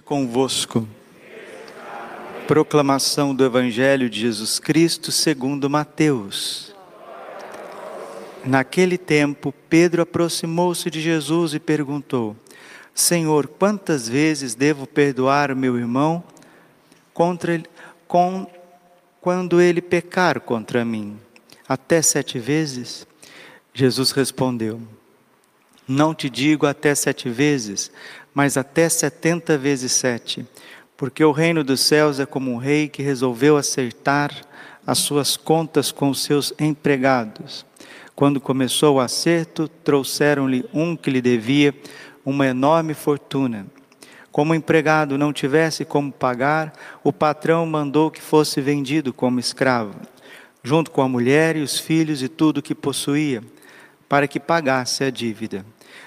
convosco. Proclamação do Evangelho de Jesus Cristo segundo Mateus. Naquele tempo, Pedro aproximou-se de Jesus e perguntou: Senhor, quantas vezes devo perdoar meu irmão contra ele, com, quando ele pecar contra mim? Até sete vezes? Jesus respondeu: Não te digo até sete vezes, mas até setenta vezes sete. Porque o reino dos céus é como um rei que resolveu acertar as suas contas com os seus empregados. Quando começou o acerto, trouxeram-lhe um que lhe devia uma enorme fortuna. Como o empregado não tivesse como pagar, o patrão mandou que fosse vendido como escravo, junto com a mulher e os filhos e tudo o que possuía, para que pagasse a dívida.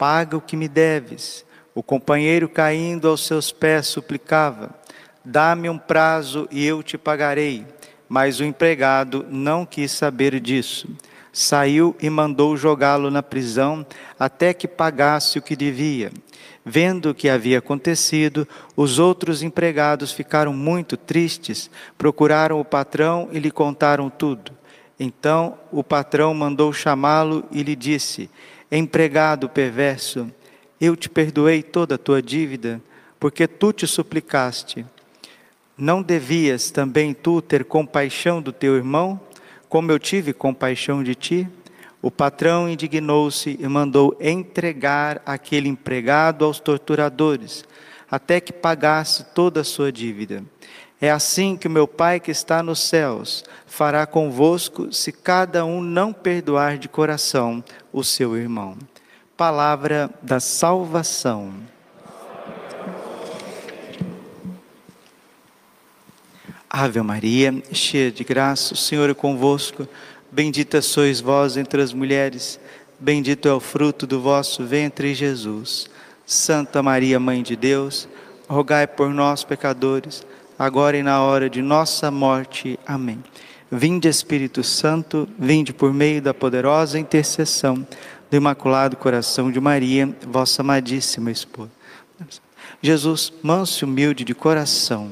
Paga o que me deves. O companheiro, caindo aos seus pés, suplicava: Dá-me um prazo e eu te pagarei. Mas o empregado não quis saber disso. Saiu e mandou jogá-lo na prisão até que pagasse o que devia. Vendo o que havia acontecido, os outros empregados ficaram muito tristes, procuraram o patrão e lhe contaram tudo. Então o patrão mandou chamá-lo e lhe disse: Empregado perverso, eu te perdoei toda a tua dívida, porque tu te suplicaste. Não devias também tu ter compaixão do teu irmão, como eu tive compaixão de ti? O patrão indignou-se e mandou entregar aquele empregado aos torturadores, até que pagasse toda a sua dívida. É assim que o meu Pai que está nos céus fará convosco, se cada um não perdoar de coração o seu irmão. Palavra da salvação. Ave Maria, cheia de graça, o Senhor é convosco. Bendita sois vós entre as mulheres, bendito é o fruto do vosso ventre, Jesus. Santa Maria, Mãe de Deus, rogai por nós, pecadores agora e na hora de nossa morte. Amém. Vinde Espírito Santo, vinde por meio da poderosa intercessão do Imaculado Coração de Maria, vossa amadíssima esposa. Jesus, manso e humilde de coração.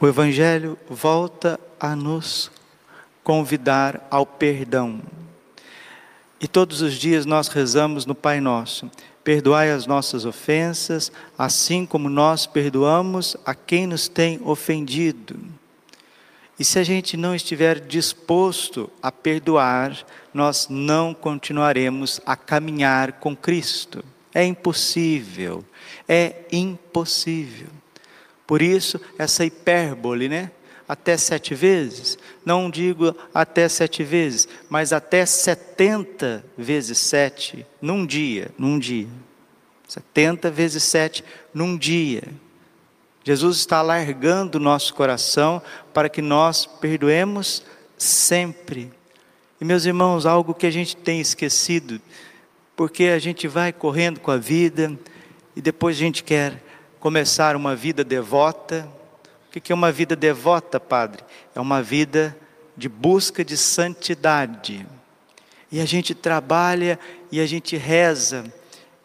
O Evangelho volta a nos convidar ao perdão. E todos os dias nós rezamos no Pai Nosso. Perdoai as nossas ofensas, assim como nós perdoamos a quem nos tem ofendido. E se a gente não estiver disposto a perdoar, nós não continuaremos a caminhar com Cristo. É impossível, é impossível. Por isso, essa hipérbole, né? Até sete vezes, não digo até sete vezes, mas até setenta vezes sete num dia, num dia. Setenta vezes sete num dia. Jesus está alargando o nosso coração para que nós perdoemos sempre. E meus irmãos, algo que a gente tem esquecido, porque a gente vai correndo com a vida e depois a gente quer começar uma vida devota, o que é uma vida devota, Padre? É uma vida de busca de santidade. E a gente trabalha e a gente reza.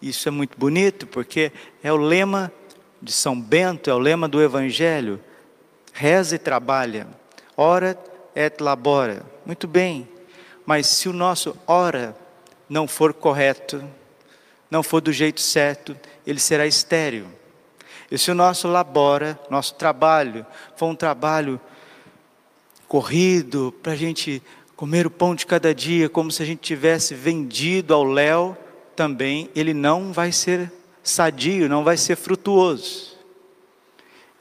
Isso é muito bonito porque é o lema de São Bento, é o lema do Evangelho. Reza e trabalha. Ora et labora. Muito bem. Mas se o nosso ora não for correto, não for do jeito certo, ele será estéril. E se o nosso labora, nosso trabalho, for um trabalho corrido, para a gente comer o pão de cada dia, como se a gente tivesse vendido ao léu, também ele não vai ser sadio, não vai ser frutuoso.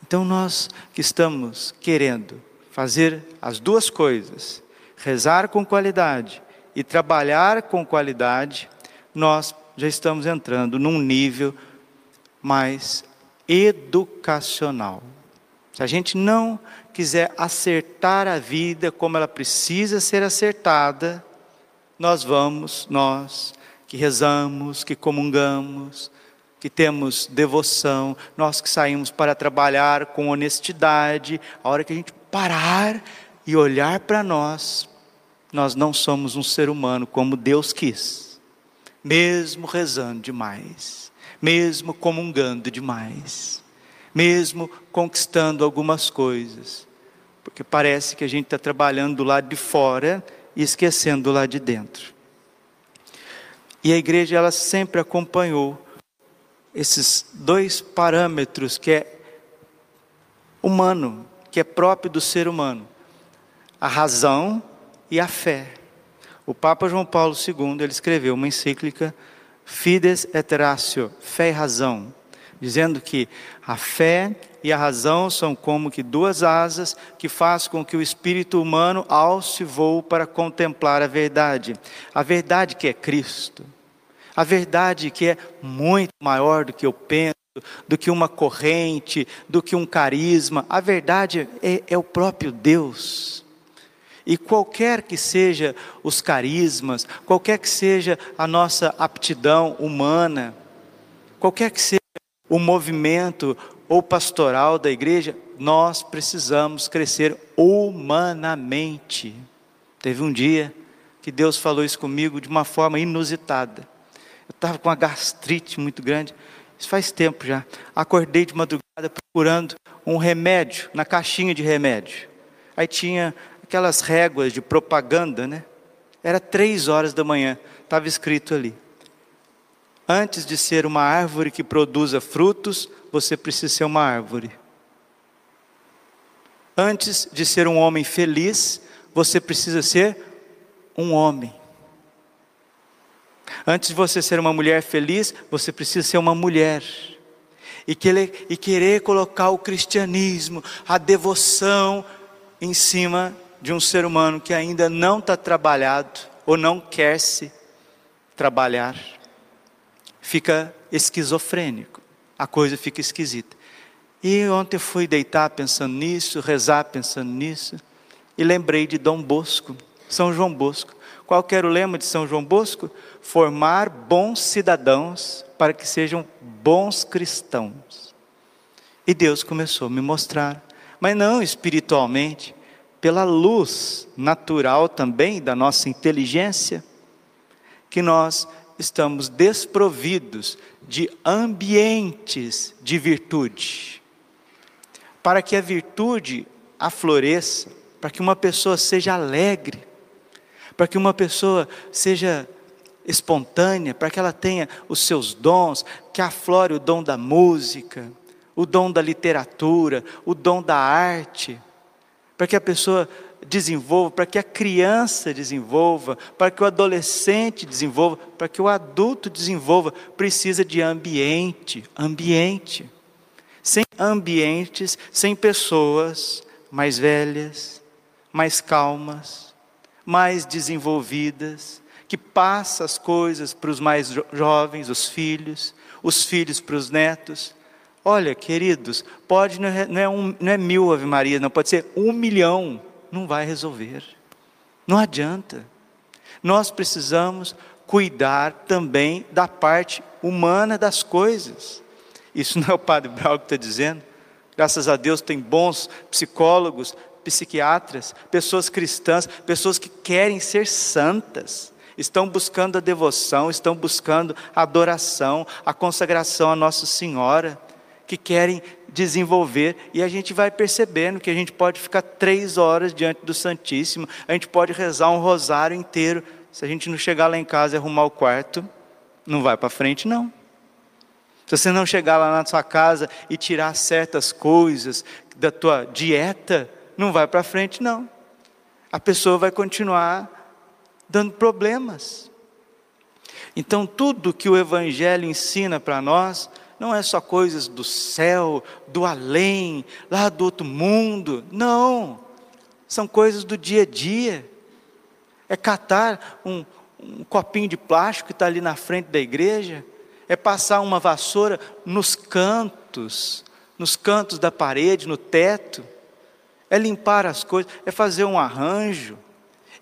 Então nós que estamos querendo fazer as duas coisas, rezar com qualidade e trabalhar com qualidade, nós já estamos entrando num nível mais educacional. Se a gente não quiser acertar a vida como ela precisa ser acertada, nós vamos, nós que rezamos, que comungamos, que temos devoção, nós que saímos para trabalhar com honestidade, a hora que a gente parar e olhar para nós, nós não somos um ser humano como Deus quis, mesmo rezando demais, mesmo comungando demais, mesmo conquistando algumas coisas, porque parece que a gente está trabalhando do lado de fora e esquecendo do lado de dentro. E a igreja ela sempre acompanhou esses dois parâmetros que é humano, que é próprio do ser humano, a razão e a fé. O Papa João Paulo II ele escreveu uma encíclica Fides et Ratio, fé e razão, dizendo que a fé e a razão são como que duas asas que faz com que o espírito humano alce voo para contemplar a verdade, a verdade que é Cristo. A verdade que é muito maior do que eu penso, do que uma corrente, do que um carisma. A verdade é, é o próprio Deus. E qualquer que seja os carismas, qualquer que seja a nossa aptidão humana, qualquer que seja o movimento ou pastoral da igreja, nós precisamos crescer humanamente. Teve um dia que Deus falou isso comigo de uma forma inusitada. Eu estava com uma gastrite muito grande. Isso faz tempo já. Acordei de madrugada procurando um remédio, na caixinha de remédio. Aí tinha aquelas réguas de propaganda, né? Era três horas da manhã, estava escrito ali. Antes de ser uma árvore que produza frutos, você precisa ser uma árvore. Antes de ser um homem feliz, você precisa ser um homem. Antes de você ser uma mulher feliz, você precisa ser uma mulher. E querer, e querer colocar o cristianismo, a devoção, em cima de um ser humano que ainda não está trabalhado ou não quer se trabalhar, fica esquizofrênico, a coisa fica esquisita. E ontem fui deitar pensando nisso, rezar pensando nisso, e lembrei de Dom Bosco, São João Bosco. Qual era o lema de São João Bosco? Formar bons cidadãos para que sejam bons cristãos. E Deus começou a me mostrar, mas não espiritualmente, pela luz natural também da nossa inteligência, que nós estamos desprovidos de ambientes de virtude. Para que a virtude afloresça, para que uma pessoa seja alegre, para que uma pessoa seja espontânea, para que ela tenha os seus dons, que aflore o dom da música, o dom da literatura, o dom da arte, para que a pessoa desenvolva, para que a criança desenvolva, para que o adolescente desenvolva, para que o adulto desenvolva, precisa de ambiente, ambiente. Sem ambientes, sem pessoas mais velhas, mais calmas, mais desenvolvidas, que passa as coisas para os mais jovens, os filhos, os filhos para os netos. Olha, queridos, pode não é, não é, um, não é mil Ave Maria, não pode ser um milhão, não vai resolver. Não adianta. Nós precisamos cuidar também da parte humana das coisas. Isso não é o Padre Brau que está dizendo. Graças a Deus tem bons psicólogos, psiquiatras, pessoas cristãs, pessoas que querem ser santas, estão buscando a devoção, estão buscando a adoração, a consagração a Nossa Senhora, que querem desenvolver, e a gente vai percebendo que a gente pode ficar três horas diante do Santíssimo, a gente pode rezar um rosário inteiro, se a gente não chegar lá em casa e arrumar o quarto, não vai para frente, não. Se você não chegar lá na sua casa e tirar certas coisas da tua dieta, não vai para frente, não. A pessoa vai continuar dando problemas. Então, tudo que o Evangelho ensina para nós, não é só coisas do céu, do além, lá do outro mundo. Não. São coisas do dia a dia. É catar um, um copinho de plástico que está ali na frente da igreja, é passar uma vassoura nos cantos, nos cantos da parede, no teto, é limpar as coisas, é fazer um arranjo,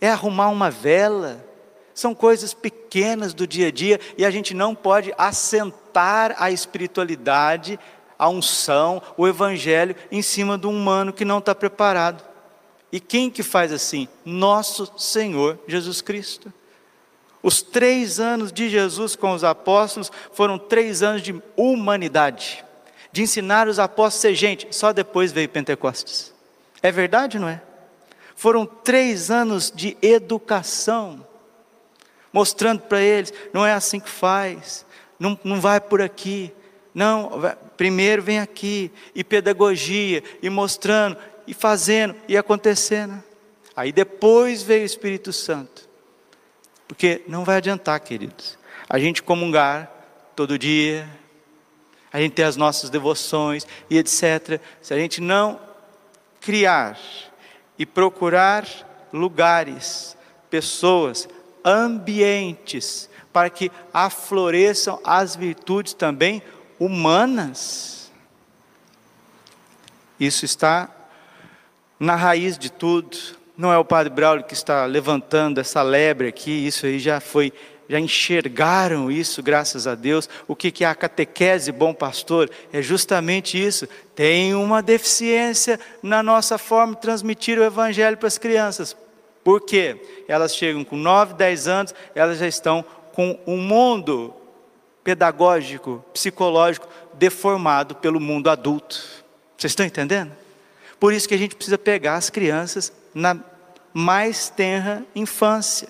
é arrumar uma vela. São coisas pequenas do dia a dia e a gente não pode assentar a espiritualidade, a unção, o evangelho em cima de um humano que não está preparado. E quem que faz assim? Nosso Senhor Jesus Cristo. Os três anos de Jesus com os apóstolos foram três anos de humanidade, de ensinar os apóstolos a ser gente. Só depois veio Pentecostes. É verdade, não é? Foram três anos de educação, mostrando para eles: não é assim que faz, não, não vai por aqui. Não, primeiro vem aqui, e pedagogia, e mostrando, e fazendo, e acontecendo. Aí depois veio o Espírito Santo. Porque não vai adiantar, queridos, a gente comungar todo dia, a gente ter as nossas devoções e etc. Se a gente não criar e procurar lugares, pessoas, ambientes, para que afloreçam as virtudes também humanas. Isso está na raiz de tudo. Não é o Padre Braulio que está levantando essa lebre aqui, isso aí já foi, já enxergaram isso, graças a Deus. O que é a catequese, bom pastor? É justamente isso. Tem uma deficiência na nossa forma de transmitir o Evangelho para as crianças. Por quê? Elas chegam com 9, 10 anos, elas já estão com um mundo pedagógico, psicológico deformado pelo mundo adulto. Vocês estão entendendo? Por isso que a gente precisa pegar as crianças na mais tenra infância.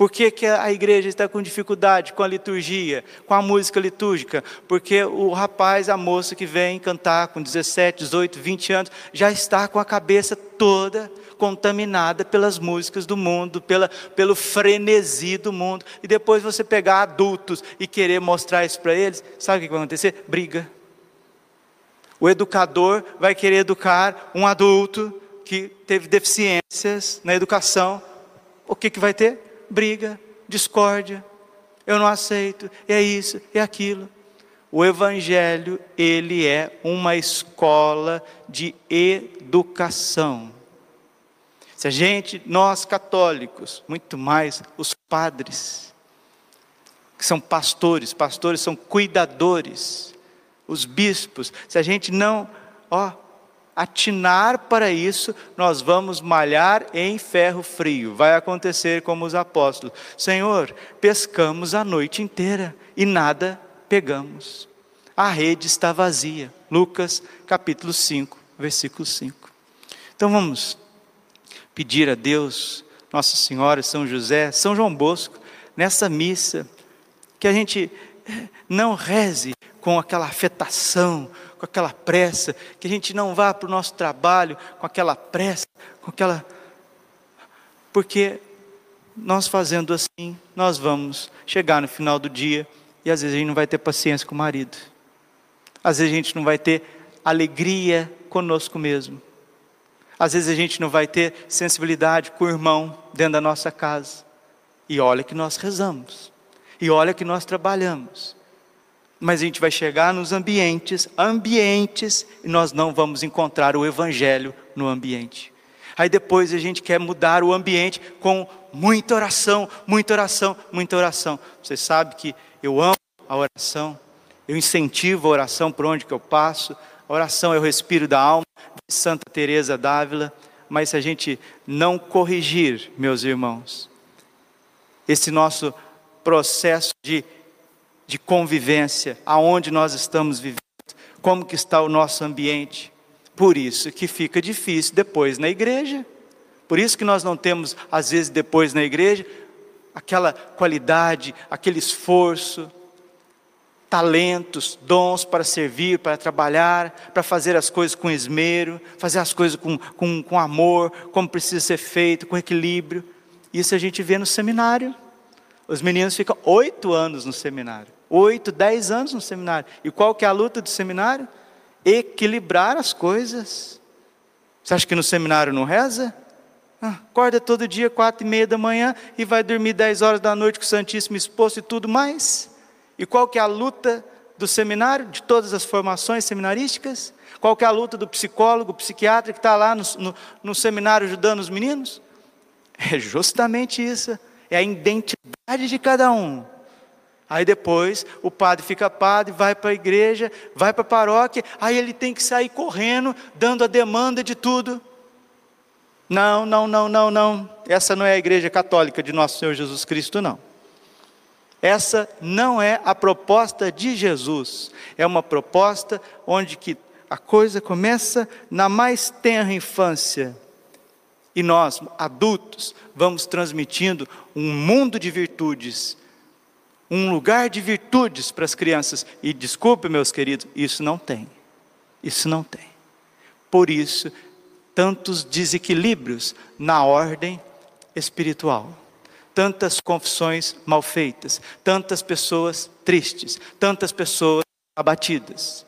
Por que, que a igreja está com dificuldade com a liturgia, com a música litúrgica? Porque o rapaz, a moça que vem cantar com 17, 18, 20 anos, já está com a cabeça toda contaminada pelas músicas do mundo, pela, pelo frenesi do mundo. E depois você pegar adultos e querer mostrar isso para eles, sabe o que vai acontecer? Briga. O educador vai querer educar um adulto que teve deficiências na educação, o que, que vai ter? Briga, discórdia. Eu não aceito, é isso, é aquilo. O Evangelho, ele é uma escola de educação. Se a gente, nós católicos, muito mais os padres, que são pastores, pastores são cuidadores, os bispos, se a gente não, ó, atinar para isso, nós vamos malhar em ferro frio. Vai acontecer como os apóstolos: Senhor, pescamos a noite inteira e nada pegamos. A rede está vazia. Lucas capítulo 5, versículo 5. Então vamos pedir a Deus, Nossa Senhora, São José, São João Bosco, nessa missa, que a gente não reze com aquela afetação, com aquela pressa, que a gente não vá para o nosso trabalho com aquela pressa, com aquela. Porque nós fazendo assim, nós vamos chegar no final do dia e às vezes a gente não vai ter paciência com o marido, às vezes a gente não vai ter alegria conosco mesmo, às vezes a gente não vai ter sensibilidade com o irmão dentro da nossa casa. E olha que nós rezamos, e olha que nós trabalhamos mas a gente vai chegar nos ambientes, ambientes, e nós não vamos encontrar o Evangelho no ambiente. Aí depois a gente quer mudar o ambiente com muita oração, muita oração, muita oração. Você sabe que eu amo a oração, eu incentivo a oração por onde que eu passo. A oração é o respiro da alma, de Santa Teresa d'Ávila. Mas se a gente não corrigir, meus irmãos, esse nosso processo de de convivência, aonde nós estamos vivendo, como que está o nosso ambiente. Por isso que fica difícil depois na igreja. Por isso que nós não temos, às vezes, depois na igreja, aquela qualidade, aquele esforço, talentos, dons para servir, para trabalhar, para fazer as coisas com esmero, fazer as coisas com, com, com amor, como precisa ser feito, com equilíbrio. Isso a gente vê no seminário. Os meninos ficam oito anos no seminário oito, dez anos no seminário. E qual que é a luta do seminário? Equilibrar as coisas. Você acha que no seminário não reza? Ah, acorda todo dia, quatro e meia da manhã, e vai dormir dez horas da noite com o Santíssimo exposto e tudo mais. E qual que é a luta do seminário, de todas as formações seminarísticas? Qual que é a luta do psicólogo, psiquiatra que está lá no, no, no seminário ajudando os meninos? É justamente isso, é a identidade de cada um. Aí depois o padre fica padre, vai para a igreja, vai para a paróquia, aí ele tem que sair correndo, dando a demanda de tudo. Não, não, não, não, não. Essa não é a igreja católica de nosso Senhor Jesus Cristo, não. Essa não é a proposta de Jesus. É uma proposta onde que a coisa começa na mais tenra infância. E nós, adultos, vamos transmitindo um mundo de virtudes, um lugar de virtudes para as crianças. E desculpe, meus queridos, isso não tem. Isso não tem. Por isso, tantos desequilíbrios na ordem espiritual, tantas confissões mal feitas, tantas pessoas tristes, tantas pessoas abatidas,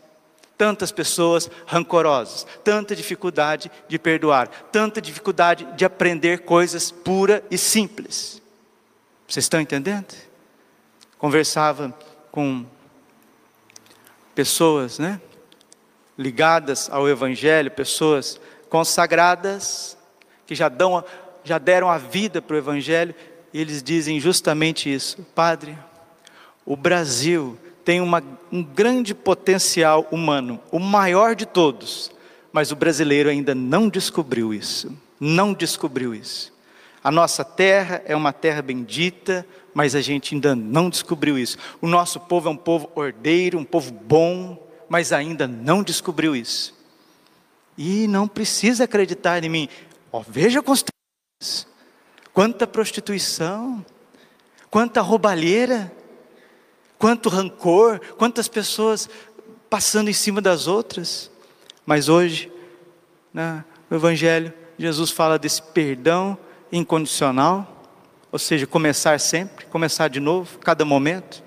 tantas pessoas rancorosas, tanta dificuldade de perdoar, tanta dificuldade de aprender coisas puras e simples. Vocês estão entendendo? Conversava com pessoas, né? Ligadas ao Evangelho, pessoas consagradas, que já, dão, já deram a vida para o Evangelho, e eles dizem justamente isso: Padre, o Brasil tem uma, um grande potencial humano, o maior de todos, mas o brasileiro ainda não descobriu isso. Não descobriu isso. A nossa terra é uma terra bendita, mas a gente ainda não descobriu isso. O nosso povo é um povo ordeiro, um povo bom, mas ainda não descobriu isso. E não precisa acreditar em mim. Oh, veja constrangimentos. Quanta prostituição, quanta roubalheira, quanto rancor, quantas pessoas passando em cima das outras. Mas hoje, né, no Evangelho, Jesus fala desse perdão incondicional, ou seja, começar sempre, começar de novo, cada momento.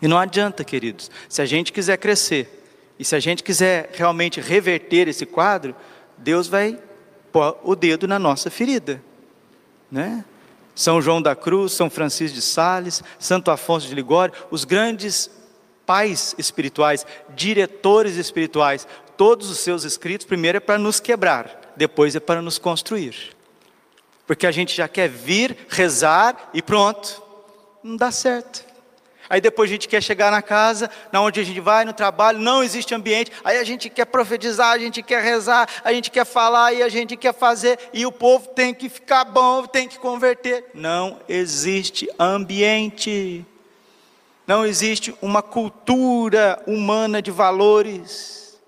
E não adianta, queridos, se a gente quiser crescer, e se a gente quiser realmente reverter esse quadro, Deus vai pôr o dedo na nossa ferida, né? São João da Cruz, São Francisco de Sales, Santo Afonso de Ligório, os grandes pais espirituais, diretores espirituais, todos os seus escritos, primeiro é para nos quebrar, depois é para nos construir. Porque a gente já quer vir, rezar e pronto. Não dá certo. Aí depois a gente quer chegar na casa, na onde a gente vai, no trabalho, não existe ambiente. Aí a gente quer profetizar, a gente quer rezar, a gente quer falar e a gente quer fazer. E o povo tem que ficar bom, tem que converter. Não existe ambiente. Não existe uma cultura humana de valores.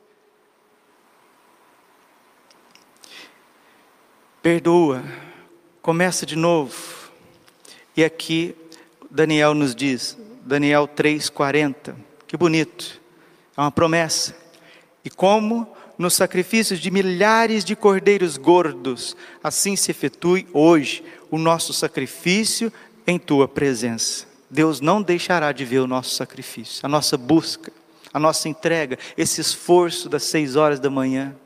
Perdoa, começa de novo. E aqui Daniel nos diz: Daniel 3,40. Que bonito, é uma promessa. E como nos sacrifícios de milhares de cordeiros gordos, assim se efetue hoje o nosso sacrifício em tua presença. Deus não deixará de ver o nosso sacrifício, a nossa busca, a nossa entrega, esse esforço das seis horas da manhã,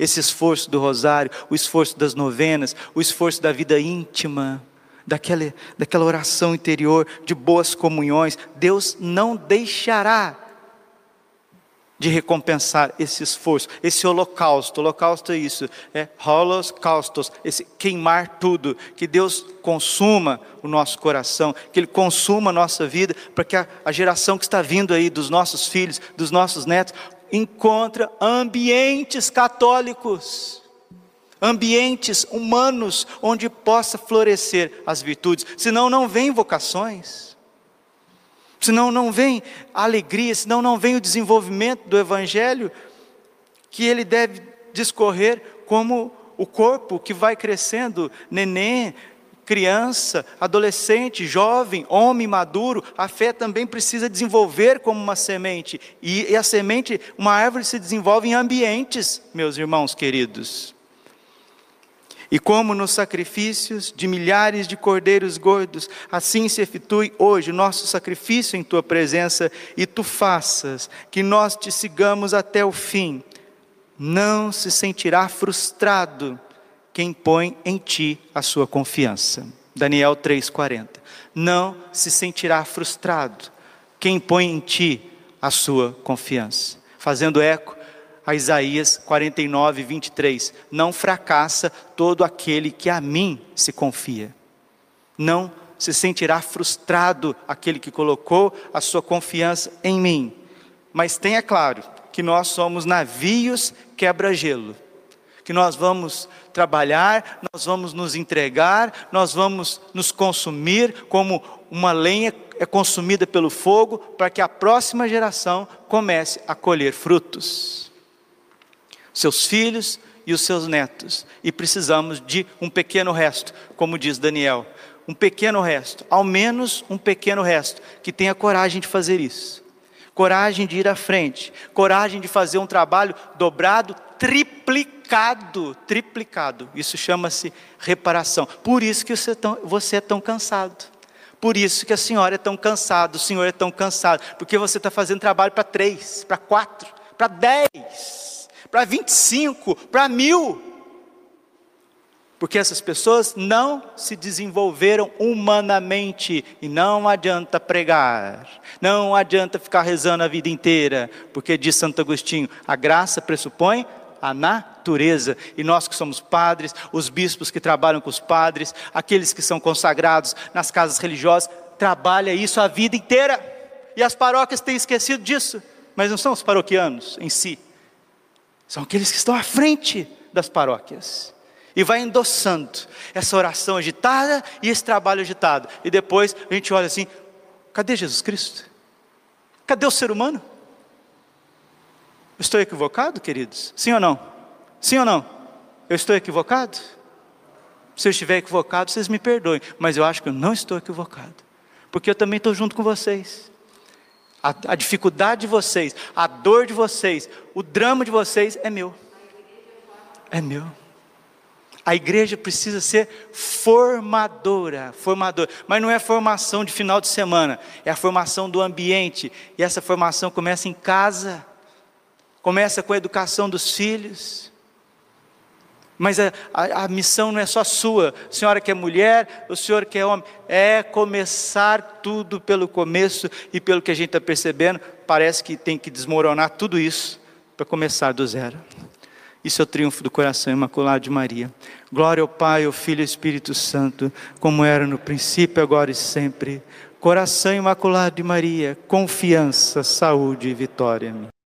esse esforço do rosário, o esforço das novenas, o esforço da vida íntima, daquela, daquela oração interior, de boas comunhões, Deus não deixará de recompensar esse esforço, esse holocausto. Holocausto é isso, é holocaustos, esse queimar tudo, que Deus consuma o nosso coração, que Ele consuma a nossa vida, para que a, a geração que está vindo aí dos nossos filhos, dos nossos netos, encontra ambientes católicos ambientes humanos onde possa florescer as virtudes, senão não vem vocações, senão não vem alegria, senão não vem o desenvolvimento do Evangelho, que ele deve discorrer como o corpo que vai crescendo, neném, criança, adolescente, jovem, homem maduro, a fé também precisa desenvolver como uma semente. E, a semente, uma árvore se desenvolve em ambientes, meus irmãos queridos. E como nos sacrifícios de milhares de cordeiros gordos, assim se efetue hoje o nosso sacrifício em tua presença, e tu faças que nós te sigamos até o fim. Não se sentirá frustrado quem põe em ti a sua confiança. Daniel 3,40. Não se sentirá frustrado quem põe em ti a sua confiança. Fazendo eco a Isaías 49, 23. Não fracassa todo aquele que a mim se confia. Não se sentirá frustrado aquele que colocou a sua confiança em mim. Mas tenha claro que nós somos navios quebra-gelo que nós vamos trabalhar, nós vamos nos entregar, nós vamos nos consumir como uma lenha é consumida pelo fogo, para que a próxima geração comece a colher frutos. Seus filhos e os seus netos. E precisamos de um pequeno resto, como diz Daniel. Um pequeno resto, ao menos um pequeno resto, que tenha coragem de fazer isso. Coragem de ir à frente, coragem de fazer um trabalho dobrado, triplicado, triplicado. Isso chama-se reparação. Por isso que você é, tão, você é tão cansado. Por isso que a senhora é tão cansada, o senhor é tão cansado, porque você está fazendo trabalho para três, para quatro, para dez, para vinte e cinco, para mil. Porque essas pessoas não se desenvolveram humanamente e não adianta pregar, não adianta ficar rezando a vida inteira, porque diz Santo Agostinho, a graça pressupõe a natureza. E nós que somos padres, os bispos que trabalham com os padres, aqueles que são consagrados nas casas religiosas, trabalha isso a vida inteira. E as paróquias têm esquecido disso, mas não são os paroquianos em si, são aqueles que estão à frente das paróquias. E vai endossando essa oração agitada e esse trabalho agitado. E depois a gente olha assim: cadê Jesus Cristo? Cadê o ser humano? Estou equivocado, queridos? Sim ou não? Sim ou não? Eu estou equivocado? Se eu estiver equivocado, vocês me perdoem, mas eu acho que eu não estou equivocado, porque eu também estou junto com vocês. A, a dificuldade de vocês, a dor de vocês, o drama de vocês é meu. É meu. A igreja precisa ser formadora, formadora, mas não é formação de final de semana, é a formação do ambiente, e essa formação começa em casa. Começa com a educação dos filhos. Mas a, a, a, missão não é só sua, a senhora que é mulher, o senhor que é homem, é começar tudo pelo começo e pelo que a gente está percebendo, parece que tem que desmoronar tudo isso para começar do zero. Isso é o triunfo do coração imaculado de Maria. Glória ao Pai, ao Filho e ao Espírito Santo, como era no princípio, agora e sempre. Coração imaculado de Maria, confiança, saúde e vitória.